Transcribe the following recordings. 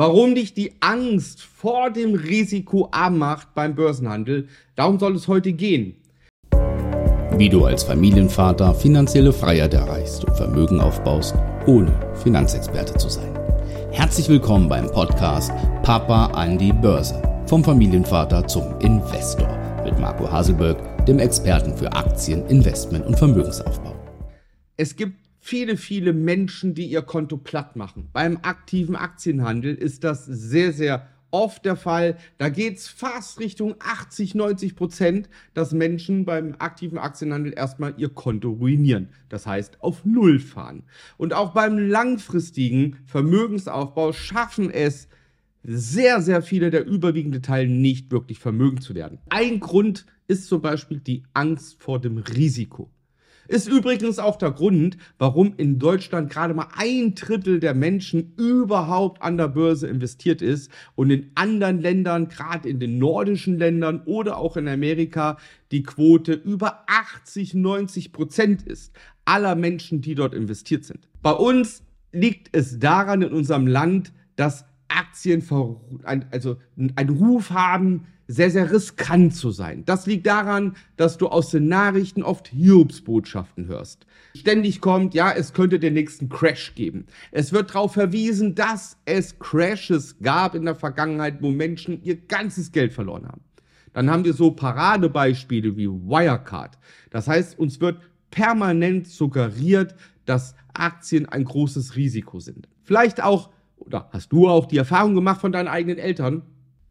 Warum dich die Angst vor dem Risiko arm macht beim Börsenhandel, darum soll es heute gehen. Wie du als Familienvater finanzielle Freiheit erreichst und Vermögen aufbaust, ohne Finanzexperte zu sein. Herzlich willkommen beim Podcast Papa an die Börse. Vom Familienvater zum Investor mit Marco Haselberg, dem Experten für Aktien, Investment und Vermögensaufbau. Es gibt viele, viele Menschen, die ihr Konto platt machen. Beim aktiven Aktienhandel ist das sehr, sehr oft der Fall. Da geht es fast Richtung 80, 90 Prozent, dass Menschen beim aktiven Aktienhandel erstmal ihr Konto ruinieren. Das heißt, auf Null fahren. Und auch beim langfristigen Vermögensaufbau schaffen es sehr, sehr viele der überwiegende Teil nicht wirklich vermögend zu werden. Ein Grund ist zum Beispiel die Angst vor dem Risiko. Ist übrigens auch der Grund, warum in Deutschland gerade mal ein Drittel der Menschen überhaupt an der Börse investiert ist und in anderen Ländern, gerade in den nordischen Ländern oder auch in Amerika, die Quote über 80, 90 Prozent ist aller Menschen, die dort investiert sind. Bei uns liegt es daran in unserem Land, dass Aktien also einen Ruf haben, sehr, sehr riskant zu sein. Das liegt daran, dass du aus den Nachrichten oft Hiobsbotschaften hörst. Ständig kommt, ja, es könnte den nächsten Crash geben. Es wird darauf verwiesen, dass es Crashes gab in der Vergangenheit, wo Menschen ihr ganzes Geld verloren haben. Dann haben wir so Paradebeispiele wie Wirecard. Das heißt, uns wird permanent suggeriert, dass Aktien ein großes Risiko sind. Vielleicht auch, oder hast du auch die Erfahrung gemacht von deinen eigenen Eltern?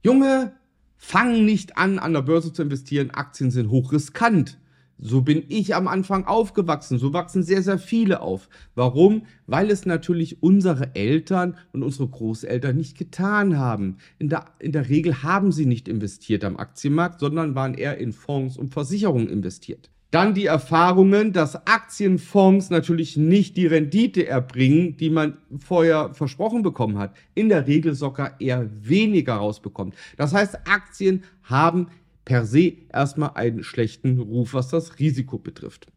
Junge, Fang nicht an, an der Börse zu investieren. Aktien sind hochriskant. So bin ich am Anfang aufgewachsen. So wachsen sehr, sehr viele auf. Warum? Weil es natürlich unsere Eltern und unsere Großeltern nicht getan haben. In der, in der Regel haben sie nicht investiert am Aktienmarkt, sondern waren eher in Fonds und Versicherungen investiert. Dann die Erfahrungen, dass Aktienfonds natürlich nicht die Rendite erbringen, die man vorher versprochen bekommen hat. In der Regel sogar eher weniger rausbekommt. Das heißt, Aktien haben per se erstmal einen schlechten Ruf, was das Risiko betrifft.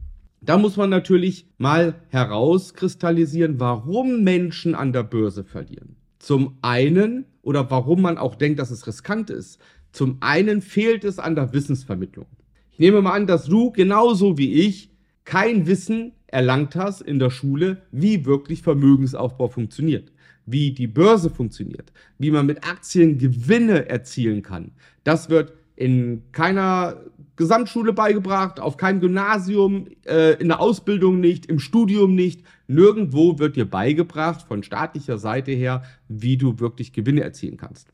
Da muss man natürlich mal herauskristallisieren, warum Menschen an der Börse verlieren. Zum einen, oder warum man auch denkt, dass es riskant ist, zum einen fehlt es an der Wissensvermittlung. Ich nehme mal an, dass du genauso wie ich kein Wissen erlangt hast in der Schule, wie wirklich Vermögensaufbau funktioniert, wie die Börse funktioniert, wie man mit Aktien Gewinne erzielen kann. Das wird in keiner Gesamtschule beigebracht, auf keinem Gymnasium, äh, in der Ausbildung nicht, im Studium nicht. Nirgendwo wird dir beigebracht von staatlicher Seite her, wie du wirklich Gewinne erzielen kannst.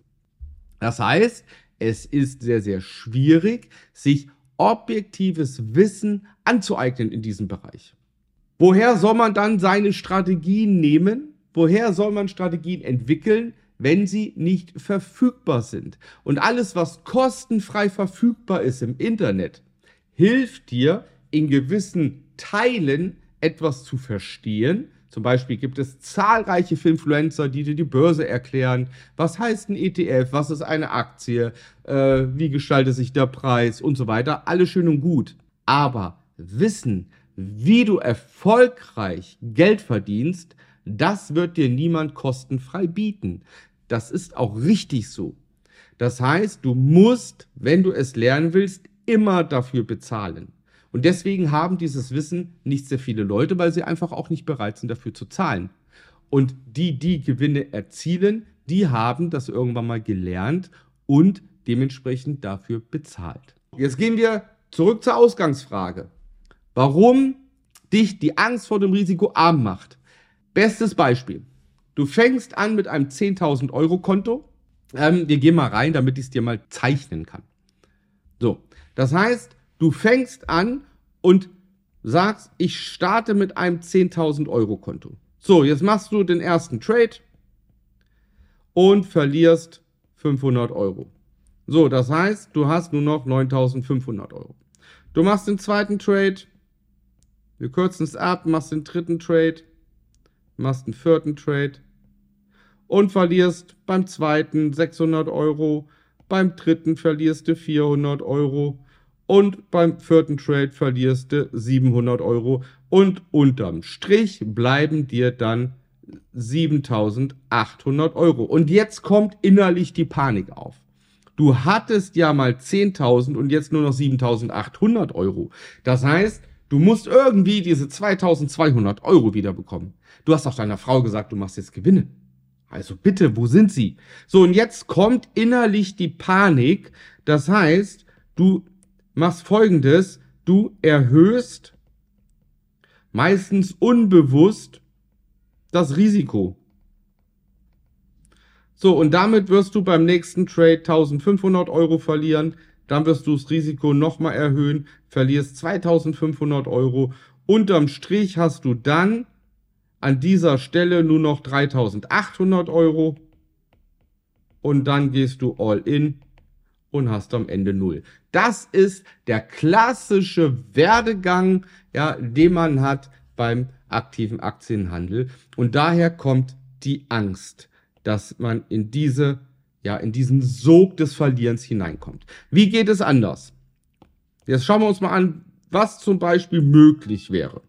Das heißt, es ist sehr, sehr schwierig, sich objektives Wissen anzueignen in diesem Bereich. Woher soll man dann seine Strategien nehmen? Woher soll man Strategien entwickeln, wenn sie nicht verfügbar sind? Und alles, was kostenfrei verfügbar ist im Internet, hilft dir in gewissen Teilen etwas zu verstehen, zum Beispiel gibt es zahlreiche Influencer, die dir die Börse erklären. Was heißt ein ETF? Was ist eine Aktie? Äh, wie gestaltet sich der Preis und so weiter? Alles schön und gut. Aber Wissen, wie du erfolgreich Geld verdienst, das wird dir niemand kostenfrei bieten. Das ist auch richtig so. Das heißt, du musst, wenn du es lernen willst, immer dafür bezahlen. Und deswegen haben dieses Wissen nicht sehr viele Leute, weil sie einfach auch nicht bereit sind, dafür zu zahlen. Und die, die Gewinne erzielen, die haben das irgendwann mal gelernt und dementsprechend dafür bezahlt. Jetzt gehen wir zurück zur Ausgangsfrage. Warum dich die Angst vor dem Risiko arm macht? Bestes Beispiel. Du fängst an mit einem 10.000 Euro Konto. Ähm, wir gehen mal rein, damit ich es dir mal zeichnen kann. So, das heißt, Du fängst an und sagst, ich starte mit einem 10.000 Euro Konto. So, jetzt machst du den ersten Trade und verlierst 500 Euro. So, das heißt, du hast nur noch 9.500 Euro. Du machst den zweiten Trade, wir kürzen es ab, machst den dritten Trade, machst den vierten Trade und verlierst beim zweiten 600 Euro, beim dritten verlierst du 400 Euro und beim vierten Trade verlierst du 700 Euro und unterm Strich bleiben dir dann 7800 Euro. Und jetzt kommt innerlich die Panik auf. Du hattest ja mal 10.000 und jetzt nur noch 7.800 Euro. Das heißt, du musst irgendwie diese 2.200 Euro wiederbekommen. Du hast auch deiner Frau gesagt, du machst jetzt Gewinne. Also bitte, wo sind sie? So, und jetzt kommt innerlich die Panik. Das heißt, du machst folgendes. Du erhöhst meistens unbewusst das Risiko. So, und damit wirst du beim nächsten Trade 1500 Euro verlieren. Dann wirst du das Risiko nochmal erhöhen, verlierst 2500 Euro. Unterm Strich hast du dann an dieser Stelle nur noch 3800 Euro. Und dann gehst du all in und hast am Ende null. Das ist der klassische Werdegang, ja, den man hat beim aktiven Aktienhandel. Und daher kommt die Angst dass man in diese, ja, in diesen Sog des Verlierens hineinkommt. Wie geht es anders? Jetzt schauen wir uns mal an, was zum Beispiel möglich wäre.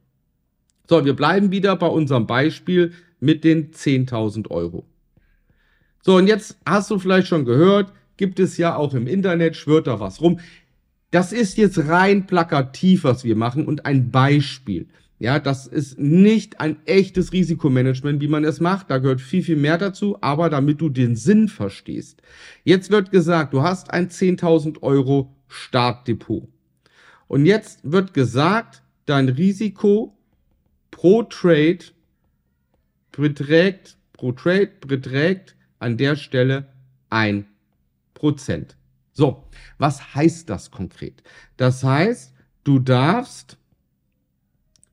So, wir bleiben wieder bei unserem Beispiel mit den 10.000 Euro. So, und jetzt hast du vielleicht schon gehört, gibt es ja auch im Internet, schwört da was rum. Das ist jetzt rein plakativ, was wir machen und ein Beispiel. Ja, das ist nicht ein echtes Risikomanagement, wie man es macht. Da gehört viel, viel mehr dazu. Aber damit du den Sinn verstehst. Jetzt wird gesagt, du hast ein 10.000 Euro Startdepot. Und jetzt wird gesagt, dein Risiko pro Trade beträgt, pro Trade beträgt an der Stelle ein Prozent. So, was heißt das konkret? Das heißt, du darfst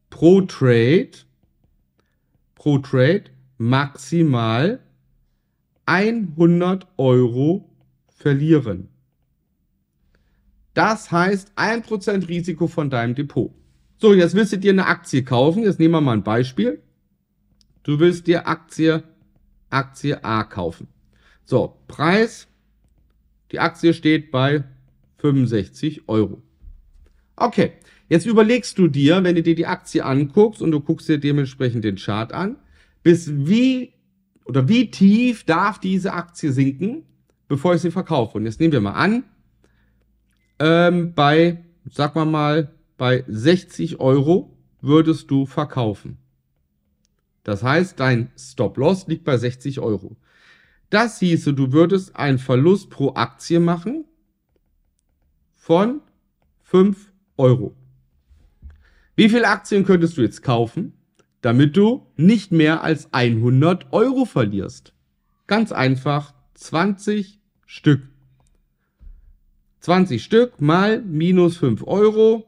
pro Trade, pro Trade maximal 100 Euro verlieren. Das heißt 1% Risiko von deinem Depot. So, jetzt willst du dir eine Aktie kaufen. Jetzt nehmen wir mal ein Beispiel. Du willst dir Aktie, Aktie A kaufen. So, Preis. Die Aktie steht bei 65 Euro. Okay, Jetzt überlegst du dir, wenn du dir die Aktie anguckst und du guckst dir dementsprechend den Chart an, bis wie oder wie tief darf diese Aktie sinken, bevor ich sie verkaufe. Und jetzt nehmen wir mal an, ähm, bei, sag mal mal, bei 60 Euro würdest du verkaufen. Das heißt, dein Stop-Loss liegt bei 60 Euro. Das hieße, du würdest einen Verlust pro Aktie machen von 5 Euro. Wie viele Aktien könntest du jetzt kaufen, damit du nicht mehr als 100 Euro verlierst? Ganz einfach 20 Stück. 20 Stück mal minus 5 Euro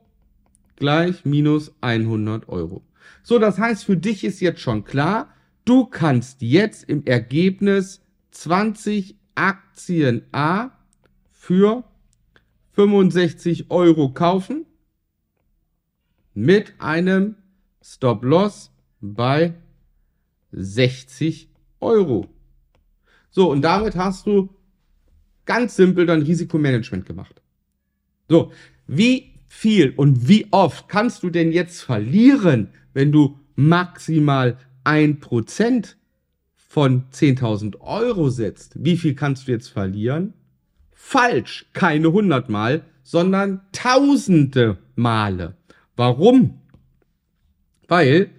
gleich minus 100 Euro. So, das heißt, für dich ist jetzt schon klar, du kannst jetzt im Ergebnis 20 Aktien A für 65 Euro kaufen mit einem Stop-Loss bei 60 Euro. So, und damit hast du ganz simpel dein Risikomanagement gemacht. So, wie viel und wie oft kannst du denn jetzt verlieren, wenn du maximal ein Prozent von 10.000 Euro setzt? Wie viel kannst du jetzt verlieren? Falsch, keine 100 Mal, sondern tausende Male. Warum? Weil,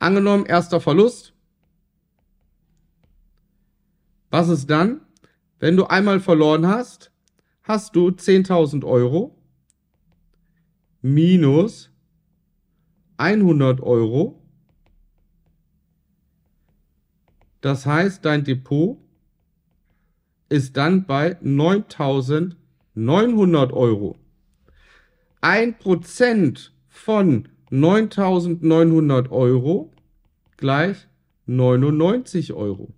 angenommen, erster Verlust. Was ist dann? Wenn du einmal verloren hast, hast du 10.000 Euro minus 100 Euro. Das heißt, dein Depot ist dann bei 9.900 Euro. Ein Prozent von 9.900 Euro gleich 99 Euro.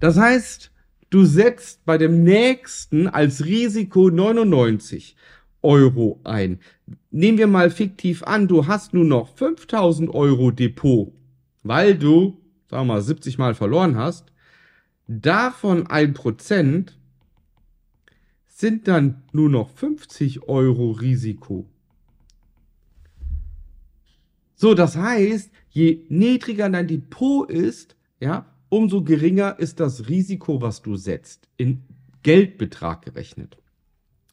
Das heißt, du setzt bei dem nächsten als Risiko 99 Euro ein. Nehmen wir mal fiktiv an, du hast nur noch 5000 Euro Depot, weil du, sagen wir mal, 70 Mal verloren hast. Davon ein Prozent sind dann nur noch 50 Euro Risiko. So, das heißt, je niedriger dein Depot ist, ja, umso geringer ist das Risiko, was du setzt, in Geldbetrag gerechnet.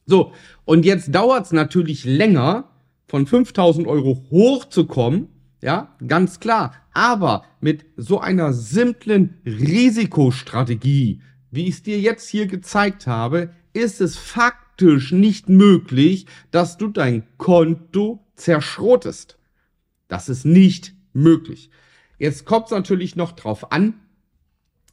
So, und jetzt dauert es natürlich länger, von 5000 Euro hochzukommen, ja, ganz klar. Aber mit so einer simplen Risikostrategie, wie ich es dir jetzt hier gezeigt habe, ist es faktisch nicht möglich, dass du dein Konto zerschrotest. Das ist nicht möglich. Jetzt kommt es natürlich noch drauf an,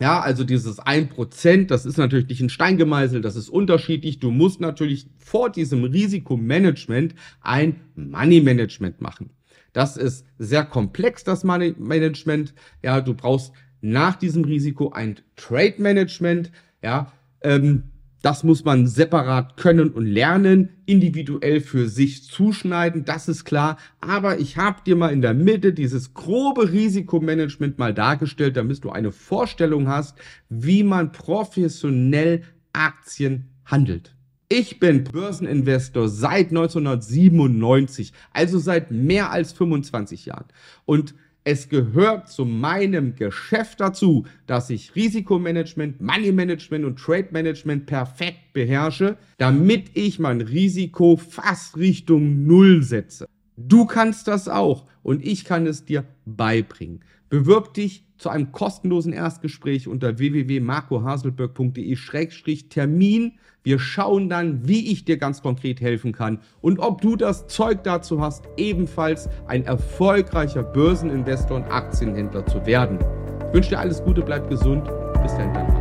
ja, also dieses 1%, das ist natürlich nicht ein Stein gemeißelt, das ist unterschiedlich. Du musst natürlich vor diesem Risikomanagement ein Money Management machen. Das ist sehr komplex, das Management. Ja, du brauchst nach diesem Risiko ein Trade Management. Ja, ähm, das muss man separat können und lernen, individuell für sich zuschneiden, das ist klar. Aber ich habe dir mal in der Mitte dieses grobe Risikomanagement mal dargestellt, damit du eine Vorstellung hast, wie man professionell Aktien handelt. Ich bin Börseninvestor seit 1997, also seit mehr als 25 Jahren. Und es gehört zu meinem Geschäft dazu, dass ich Risikomanagement, Money Management und Trade Management perfekt beherrsche, damit ich mein Risiko fast Richtung Null setze. Du kannst das auch und ich kann es dir beibringen. Bewirb dich zu einem kostenlosen Erstgespräch unter www.marcohaselberg.de-termin. Wir schauen dann, wie ich dir ganz konkret helfen kann und ob du das Zeug dazu hast, ebenfalls ein erfolgreicher Börseninvestor und Aktienhändler zu werden. Ich wünsche dir alles Gute, bleib gesund. Bis dann.